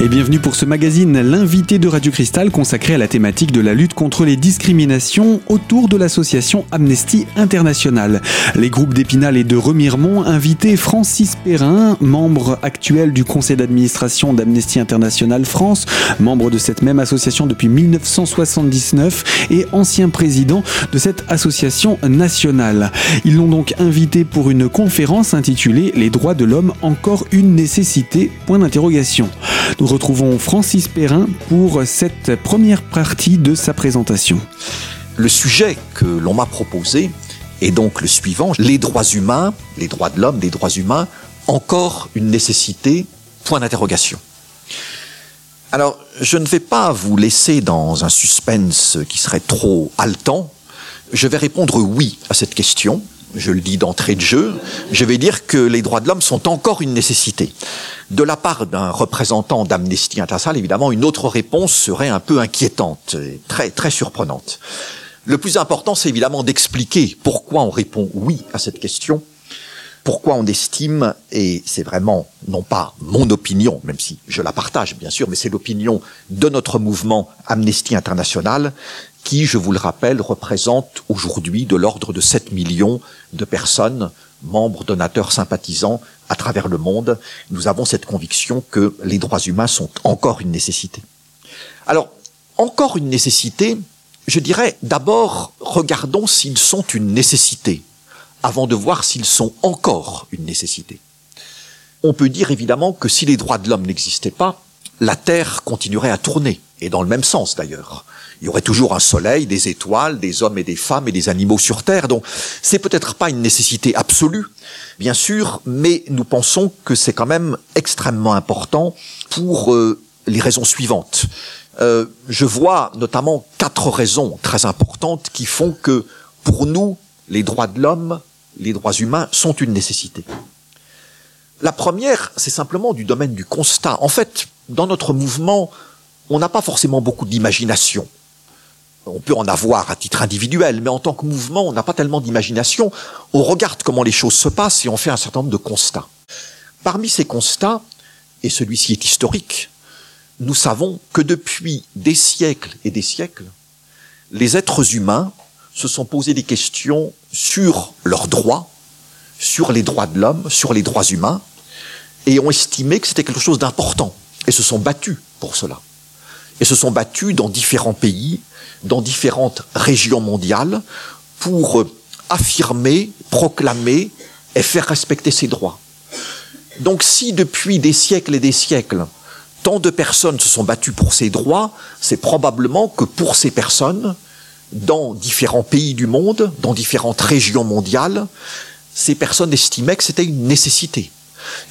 Et bienvenue pour ce magazine, l'invité de Radio Cristal consacré à la thématique de la lutte contre les discriminations autour de l'association Amnesty International. Les groupes d'Épinal et de Remiremont invités Francis Perrin, membre actuel du conseil d'administration d'Amnesty International France, membre de cette même association depuis 1979 et ancien président de cette association nationale. Ils l'ont donc invité pour une conférence intitulée Les droits de l'homme encore une nécessité? Point d'interrogation. Retrouvons Francis Perrin pour cette première partie de sa présentation. Le sujet que l'on m'a proposé est donc le suivant, les droits humains, les droits de l'homme, les droits humains, encore une nécessité, point d'interrogation. Alors, je ne vais pas vous laisser dans un suspense qui serait trop haletant. Je vais répondre oui à cette question. Je le dis d'entrée de jeu. Je vais dire que les droits de l'homme sont encore une nécessité. De la part d'un représentant d'Amnesty International, évidemment, une autre réponse serait un peu inquiétante, et très, très surprenante. Le plus important, c'est évidemment d'expliquer pourquoi on répond oui à cette question, pourquoi on estime, et c'est vraiment non pas mon opinion, même si je la partage bien sûr, mais c'est l'opinion de notre mouvement Amnesty International, qui, je vous le rappelle, représente aujourd'hui de l'ordre de 7 millions de personnes, membres, donateurs, sympathisants à travers le monde. Nous avons cette conviction que les droits humains sont encore une nécessité. Alors, encore une nécessité, je dirais d'abord, regardons s'ils sont une nécessité, avant de voir s'ils sont encore une nécessité. On peut dire évidemment que si les droits de l'homme n'existaient pas, la Terre continuerait à tourner, et dans le même sens d'ailleurs. Il y aurait toujours un soleil, des étoiles, des hommes et des femmes et des animaux sur Terre, donc c'est peut-être pas une nécessité absolue, bien sûr, mais nous pensons que c'est quand même extrêmement important pour euh, les raisons suivantes. Euh, je vois notamment quatre raisons très importantes qui font que pour nous, les droits de l'homme, les droits humains sont une nécessité. La première, c'est simplement du domaine du constat. En fait, dans notre mouvement, on n'a pas forcément beaucoup d'imagination. On peut en avoir à titre individuel, mais en tant que mouvement, on n'a pas tellement d'imagination. On regarde comment les choses se passent et on fait un certain nombre de constats. Parmi ces constats, et celui-ci est historique, nous savons que depuis des siècles et des siècles, les êtres humains se sont posés des questions sur leurs droits, sur les droits de l'homme, sur les droits humains, et ont estimé que c'était quelque chose d'important, et se sont battus pour cela. Et se sont battus dans différents pays, dans différentes régions mondiales, pour affirmer, proclamer et faire respecter ces droits. Donc si depuis des siècles et des siècles, tant de personnes se sont battues pour ces droits, c'est probablement que pour ces personnes, dans différents pays du monde, dans différentes régions mondiales, ces personnes estimaient que c'était une nécessité.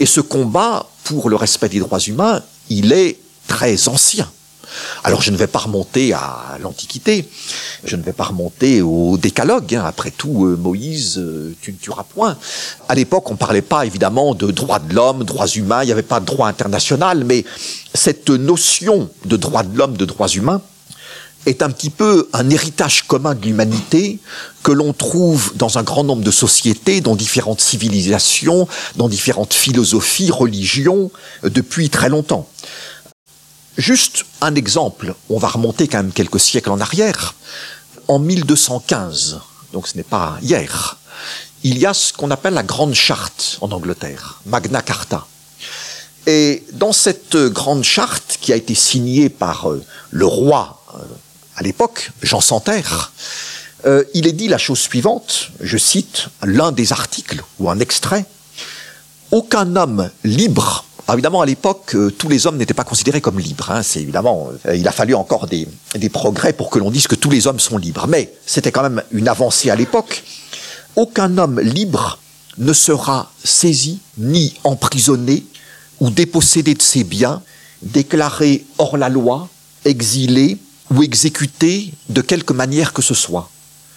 Et ce combat pour le respect des droits humains, il est très ancien. Alors je ne vais pas remonter à l'Antiquité, je ne vais pas remonter au décalogue, hein. après tout euh, Moïse, euh, tu ne tueras point. À l'époque on ne parlait pas évidemment de droits de l'homme, droits humains, il n'y avait pas de droit international, mais cette notion de droits de l'homme, de droits humains, est un petit peu un héritage commun de l'humanité que l'on trouve dans un grand nombre de sociétés, dans différentes civilisations, dans différentes philosophies, religions, euh, depuis très longtemps. Juste un exemple, on va remonter quand même quelques siècles en arrière. En 1215, donc ce n'est pas hier, il y a ce qu'on appelle la Grande Charte en Angleterre, Magna Carta. Et dans cette grande charte qui a été signée par euh, le roi euh, à l'époque, Jean Santerre, euh, il est dit la chose suivante, je cite l'un des articles ou un extrait, Aucun homme libre alors évidemment, à l'époque, euh, tous les hommes n'étaient pas considérés comme libres. Hein. C'est évidemment, euh, il a fallu encore des, des progrès pour que l'on dise que tous les hommes sont libres. Mais c'était quand même une avancée à l'époque. Aucun homme libre ne sera saisi ni emprisonné ou dépossédé de ses biens, déclaré hors la loi, exilé ou exécuté de quelque manière que ce soit.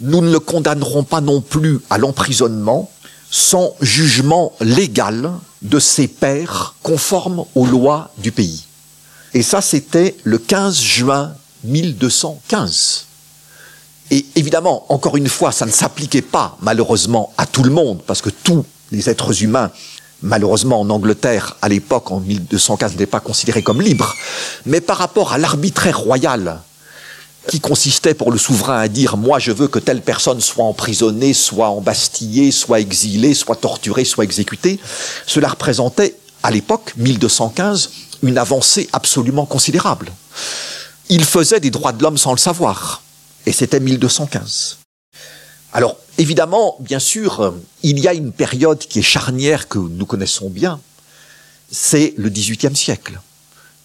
Nous ne le condamnerons pas non plus à l'emprisonnement sans jugement légal de ses pairs conformes aux lois du pays. Et ça, c'était le 15 juin 1215. Et évidemment, encore une fois, ça ne s'appliquait pas malheureusement à tout le monde, parce que tous les êtres humains malheureusement en Angleterre, à l'époque, en 1215, n'était pas considéré comme libre, mais par rapport à l'arbitraire royal, qui consistait pour le souverain à dire moi je veux que telle personne soit emprisonnée, soit embastillée, soit exilée, soit torturée, soit exécutée, cela représentait à l'époque 1215 une avancée absolument considérable. Il faisait des droits de l'homme sans le savoir, et c'était 1215. Alors, évidemment, bien sûr, euh, il y a une période qui est charnière que nous connaissons bien, c'est le XVIIIe siècle,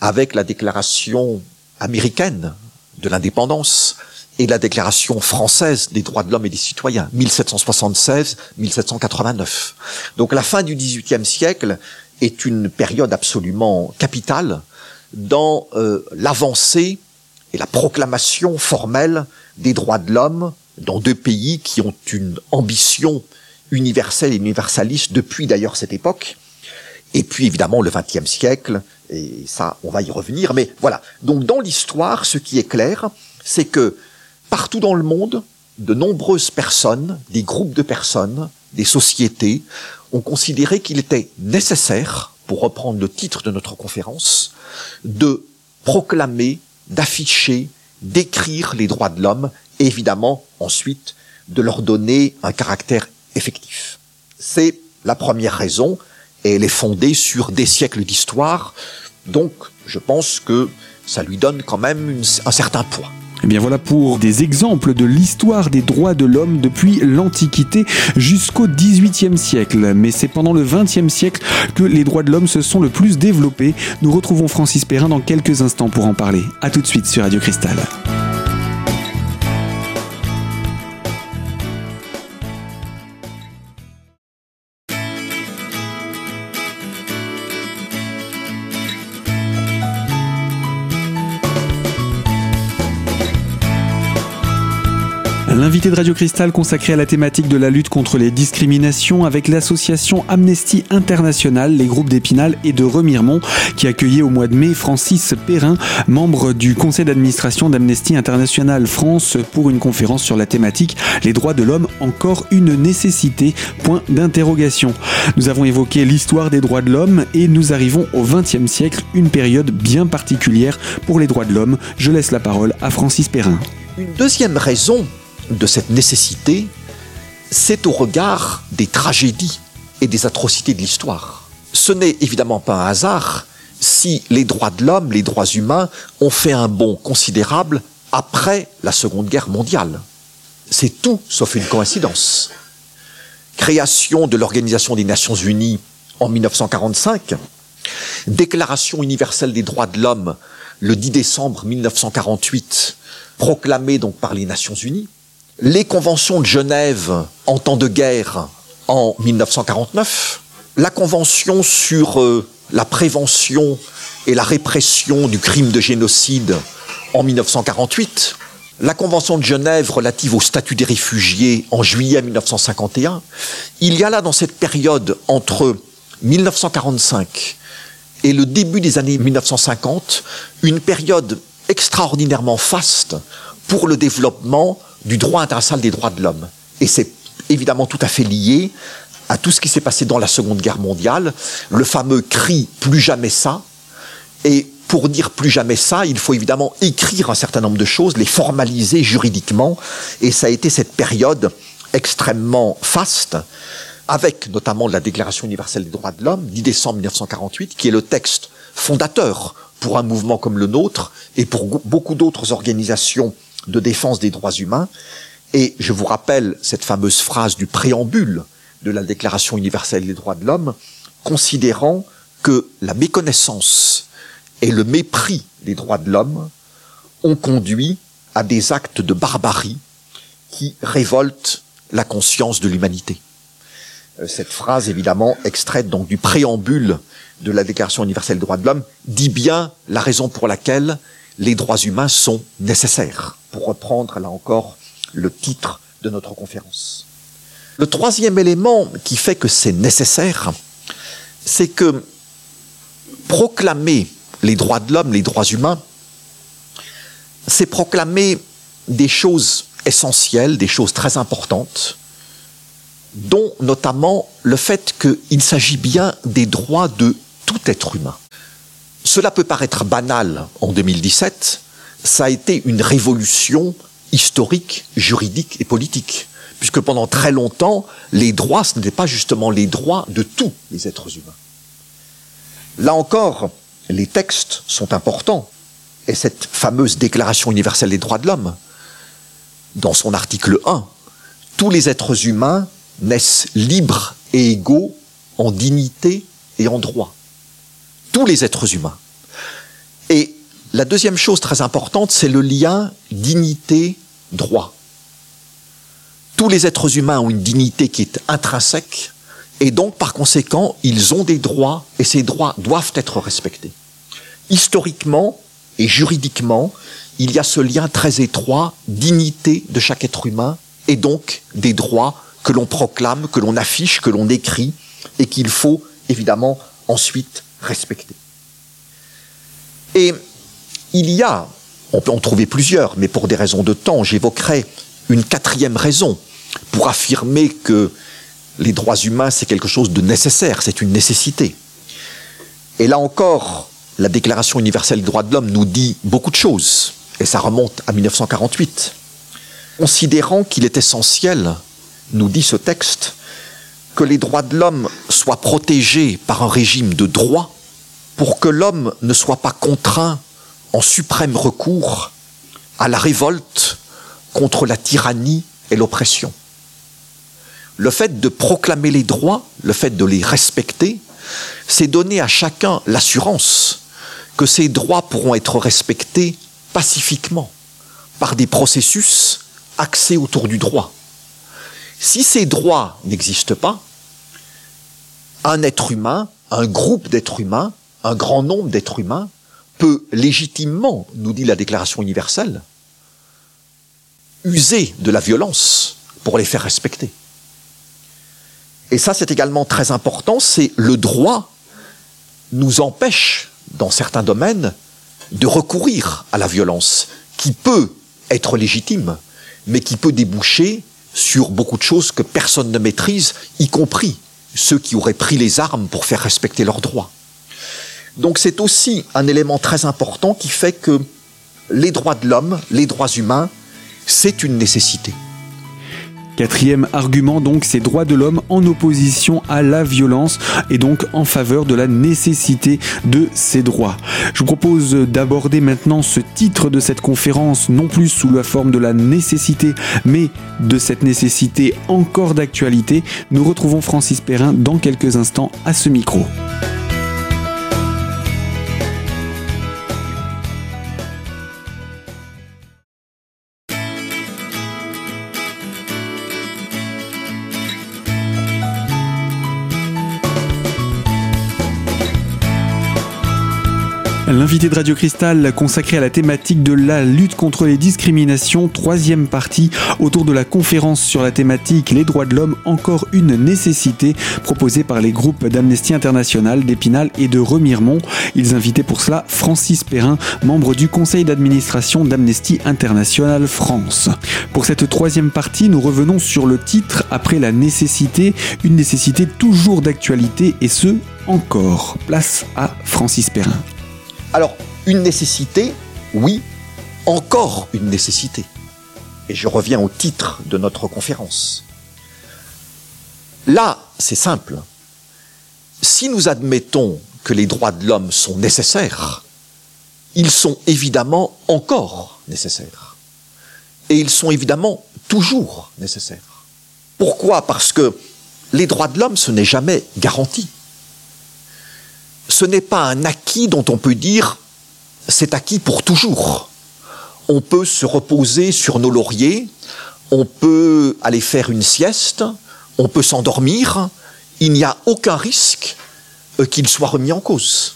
avec la déclaration américaine de l'indépendance et la déclaration française des droits de l'homme et des citoyens, 1776-1789. Donc la fin du XVIIIe siècle est une période absolument capitale dans euh, l'avancée et la proclamation formelle des droits de l'homme dans deux pays qui ont une ambition universelle et universaliste depuis d'ailleurs cette époque. Et puis évidemment le XXe siècle, et ça on va y revenir. Mais voilà. Donc dans l'histoire, ce qui est clair, c'est que partout dans le monde, de nombreuses personnes, des groupes de personnes, des sociétés, ont considéré qu'il était nécessaire, pour reprendre le titre de notre conférence, de proclamer, d'afficher, d'écrire les droits de l'homme évidemment ensuite de leur donner un caractère effectif. C'est la première raison et elle est fondée sur des siècles d'histoire, donc je pense que ça lui donne quand même un certain poids. Et eh bien voilà pour des exemples de l'histoire des droits de l'homme depuis l'Antiquité jusqu'au XVIIIe siècle. Mais c'est pendant le XXe siècle que les droits de l'homme se sont le plus développés. Nous retrouvons Francis Perrin dans quelques instants pour en parler. A tout de suite sur Radio Cristal. L'invité de Radio Cristal consacré à la thématique de la lutte contre les discriminations avec l'association Amnesty International, les groupes d'Épinal et de Remiremont, qui accueillait au mois de mai Francis Perrin, membre du conseil d'administration d'Amnesty International France, pour une conférence sur la thématique Les droits de l'homme, encore une nécessité Point d'interrogation. Nous avons évoqué l'histoire des droits de l'homme et nous arrivons au XXe siècle, une période bien particulière pour les droits de l'homme. Je laisse la parole à Francis Perrin. Une deuxième raison de cette nécessité, c'est au regard des tragédies et des atrocités de l'histoire. Ce n'est évidemment pas un hasard si les droits de l'homme, les droits humains ont fait un bond considérable après la Seconde Guerre mondiale. C'est tout sauf une coïncidence. Création de l'Organisation des Nations Unies en 1945, Déclaration universelle des droits de l'homme le 10 décembre 1948, proclamée donc par les Nations Unies, les conventions de Genève en temps de guerre en 1949, la convention sur euh, la prévention et la répression du crime de génocide en 1948, la convention de Genève relative au statut des réfugiés en juillet 1951, il y a là dans cette période entre 1945 et le début des années 1950 une période extraordinairement faste pour le développement du droit international des droits de l'homme. Et c'est évidemment tout à fait lié à tout ce qui s'est passé dans la Seconde Guerre mondiale, le fameux cri plus jamais ça. Et pour dire plus jamais ça, il faut évidemment écrire un certain nombre de choses, les formaliser juridiquement. Et ça a été cette période extrêmement faste, avec notamment la Déclaration universelle des droits de l'homme, 10 décembre 1948, qui est le texte fondateur pour un mouvement comme le nôtre et pour beaucoup d'autres organisations de défense des droits humains. Et je vous rappelle cette fameuse phrase du préambule de la Déclaration universelle des droits de l'homme, considérant que la méconnaissance et le mépris des droits de l'homme ont conduit à des actes de barbarie qui révoltent la conscience de l'humanité. Euh, cette phrase, évidemment, extraite donc du préambule de la Déclaration universelle des droits de l'homme, dit bien la raison pour laquelle les droits humains sont nécessaires, pour reprendre là encore le titre de notre conférence. Le troisième élément qui fait que c'est nécessaire, c'est que proclamer les droits de l'homme, les droits humains, c'est proclamer des choses essentielles, des choses très importantes, dont notamment le fait qu'il s'agit bien des droits de tout être humain. Cela peut paraître banal en 2017, ça a été une révolution historique, juridique et politique, puisque pendant très longtemps, les droits, ce n'étaient pas justement les droits de tous les êtres humains. Là encore, les textes sont importants, et cette fameuse Déclaration universelle des droits de l'homme, dans son article 1, tous les êtres humains naissent libres et égaux en dignité et en droit. Tous les êtres humains. Et la deuxième chose très importante, c'est le lien dignité-droit. Tous les êtres humains ont une dignité qui est intrinsèque, et donc par conséquent, ils ont des droits, et ces droits doivent être respectés. Historiquement et juridiquement, il y a ce lien très étroit, dignité de chaque être humain, et donc des droits que l'on proclame, que l'on affiche, que l'on écrit, et qu'il faut évidemment ensuite respecter. Et il y a, on peut en trouver plusieurs, mais pour des raisons de temps, j'évoquerai une quatrième raison pour affirmer que les droits humains, c'est quelque chose de nécessaire, c'est une nécessité. Et là encore, la Déclaration universelle des droits de l'homme nous dit beaucoup de choses, et ça remonte à 1948. Considérant qu'il est essentiel, nous dit ce texte, que les droits de l'homme soient protégés par un régime de droit pour que l'homme ne soit pas contraint en suprême recours à la révolte contre la tyrannie et l'oppression. Le fait de proclamer les droits, le fait de les respecter, c'est donner à chacun l'assurance que ces droits pourront être respectés pacifiquement par des processus axés autour du droit. Si ces droits n'existent pas, un être humain, un groupe d'êtres humains, un grand nombre d'êtres humains peut légitimement, nous dit la Déclaration universelle, user de la violence pour les faire respecter. Et ça, c'est également très important, c'est le droit nous empêche, dans certains domaines, de recourir à la violence, qui peut être légitime, mais qui peut déboucher sur beaucoup de choses que personne ne maîtrise, y compris ceux qui auraient pris les armes pour faire respecter leurs droits. Donc c'est aussi un élément très important qui fait que les droits de l'homme, les droits humains, c'est une nécessité. Quatrième argument donc, ces droits de l'homme en opposition à la violence et donc en faveur de la nécessité de ces droits. Je vous propose d'aborder maintenant ce titre de cette conférence non plus sous la forme de la nécessité mais de cette nécessité encore d'actualité. Nous retrouvons Francis Perrin dans quelques instants à ce micro. L'invité de Radio Cristal consacré à la thématique de la lutte contre les discriminations, troisième partie autour de la conférence sur la thématique Les droits de l'homme, encore une nécessité proposée par les groupes d'Amnesty International, d'Épinal et de Remiremont. Ils invitaient pour cela Francis Perrin, membre du conseil d'administration d'Amnesty International France. Pour cette troisième partie, nous revenons sur le titre après la nécessité, une nécessité toujours d'actualité et ce, encore. Place à Francis Perrin. Alors, une nécessité, oui, encore une nécessité. Et je reviens au titre de notre conférence. Là, c'est simple. Si nous admettons que les droits de l'homme sont nécessaires, ils sont évidemment encore nécessaires. Et ils sont évidemment toujours nécessaires. Pourquoi? Parce que les droits de l'homme, ce n'est jamais garanti ce n'est pas un acquis dont on peut dire c'est acquis pour toujours. On peut se reposer sur nos lauriers, on peut aller faire une sieste, on peut s'endormir, il n'y a aucun risque euh, qu'il soit remis en cause.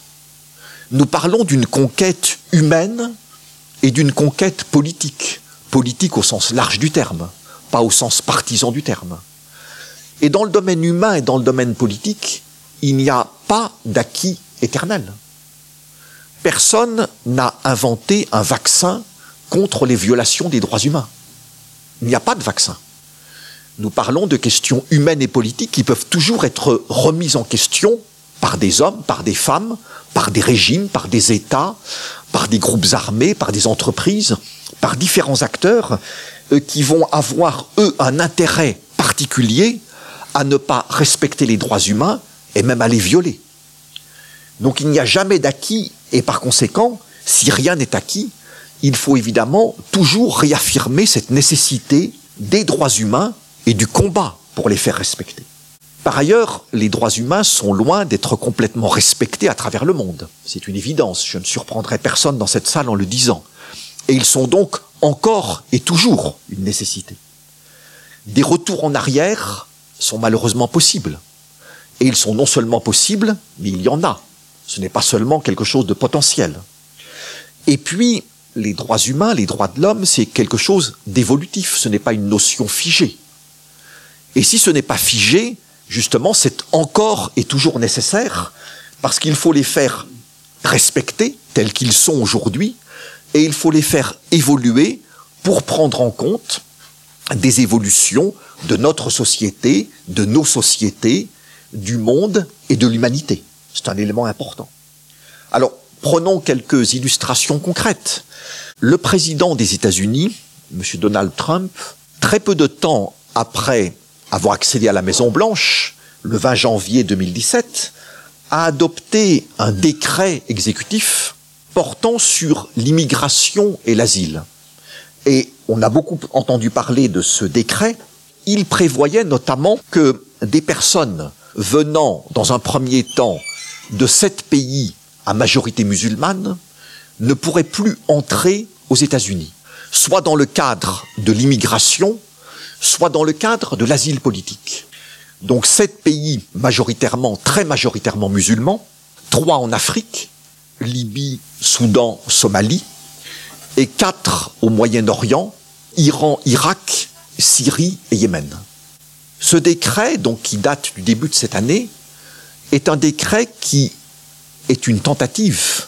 Nous parlons d'une conquête humaine et d'une conquête politique, politique au sens large du terme, pas au sens partisan du terme. Et dans le domaine humain et dans le domaine politique, il n'y a pas d'acquis éternel. Personne n'a inventé un vaccin contre les violations des droits humains. Il n'y a pas de vaccin. Nous parlons de questions humaines et politiques qui peuvent toujours être remises en question par des hommes, par des femmes, par des régimes, par des États, par des groupes armés, par des entreprises, par différents acteurs euh, qui vont avoir, eux, un intérêt particulier à ne pas respecter les droits humains et même à les violer. Donc il n'y a jamais d'acquis et par conséquent, si rien n'est acquis, il faut évidemment toujours réaffirmer cette nécessité des droits humains et du combat pour les faire respecter. Par ailleurs, les droits humains sont loin d'être complètement respectés à travers le monde. C'est une évidence, je ne surprendrai personne dans cette salle en le disant. Et ils sont donc encore et toujours une nécessité. Des retours en arrière sont malheureusement possibles. Et ils sont non seulement possibles, mais il y en a. Ce n'est pas seulement quelque chose de potentiel. Et puis, les droits humains, les droits de l'homme, c'est quelque chose d'évolutif, ce n'est pas une notion figée. Et si ce n'est pas figé, justement, c'est encore et toujours nécessaire, parce qu'il faut les faire respecter tels qu'ils sont aujourd'hui, et il faut les faire évoluer pour prendre en compte des évolutions de notre société, de nos sociétés, du monde et de l'humanité. C'est un élément important. Alors, prenons quelques illustrations concrètes. Le président des États-Unis, M. Donald Trump, très peu de temps après avoir accédé à la Maison Blanche, le 20 janvier 2017, a adopté un décret exécutif portant sur l'immigration et l'asile. Et on a beaucoup entendu parler de ce décret. Il prévoyait notamment que des personnes venant dans un premier temps de sept pays à majorité musulmane ne pourraient plus entrer aux États-Unis, soit dans le cadre de l'immigration, soit dans le cadre de l'asile politique. Donc sept pays majoritairement, très majoritairement musulmans, trois en Afrique, Libye, Soudan, Somalie, et quatre au Moyen-Orient, Iran, Irak, Syrie et Yémen. Ce décret, donc qui date du début de cette année, est un décret qui est une tentative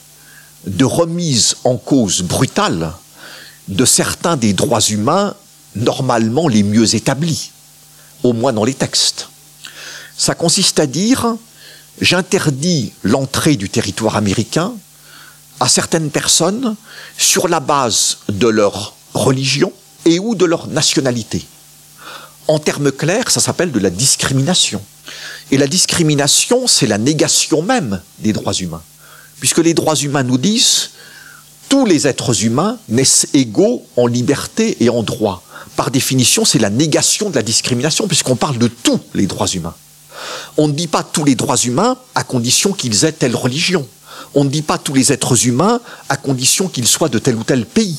de remise en cause brutale de certains des droits humains normalement les mieux établis, au moins dans les textes. Ça consiste à dire j'interdis l'entrée du territoire américain à certaines personnes sur la base de leur religion et ou de leur nationalité. En termes clairs, ça s'appelle de la discrimination. Et la discrimination, c'est la négation même des droits humains. Puisque les droits humains nous disent tous les êtres humains naissent égaux en liberté et en droit. Par définition, c'est la négation de la discrimination, puisqu'on parle de tous les droits humains. On ne dit pas tous les droits humains à condition qu'ils aient telle religion. On ne dit pas tous les êtres humains à condition qu'ils soient de tel ou tel pays,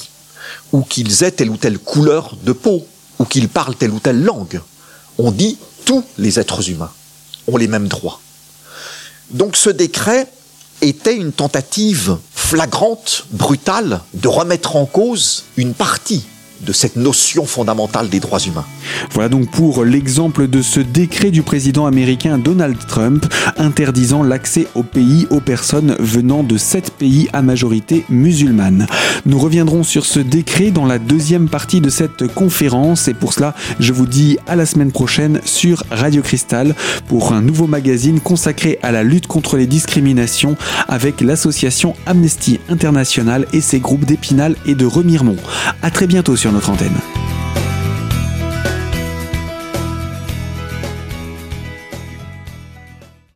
ou qu'ils aient telle ou telle couleur de peau, ou qu'ils parlent telle ou telle langue. On dit tous les êtres humains ont les mêmes droits. Donc ce décret était une tentative flagrante, brutale, de remettre en cause une partie de cette notion fondamentale des droits humains. Voilà donc pour l'exemple de ce décret du président américain Donald Trump interdisant l'accès au pays aux personnes venant de sept pays à majorité musulmane. Nous reviendrons sur ce décret dans la deuxième partie de cette conférence et pour cela je vous dis à la semaine prochaine sur Radio Cristal pour un nouveau magazine consacré à la lutte contre les discriminations avec l'association Amnesty International et ses groupes d'Épinal et de Remiremont. À très bientôt sur notre antenne.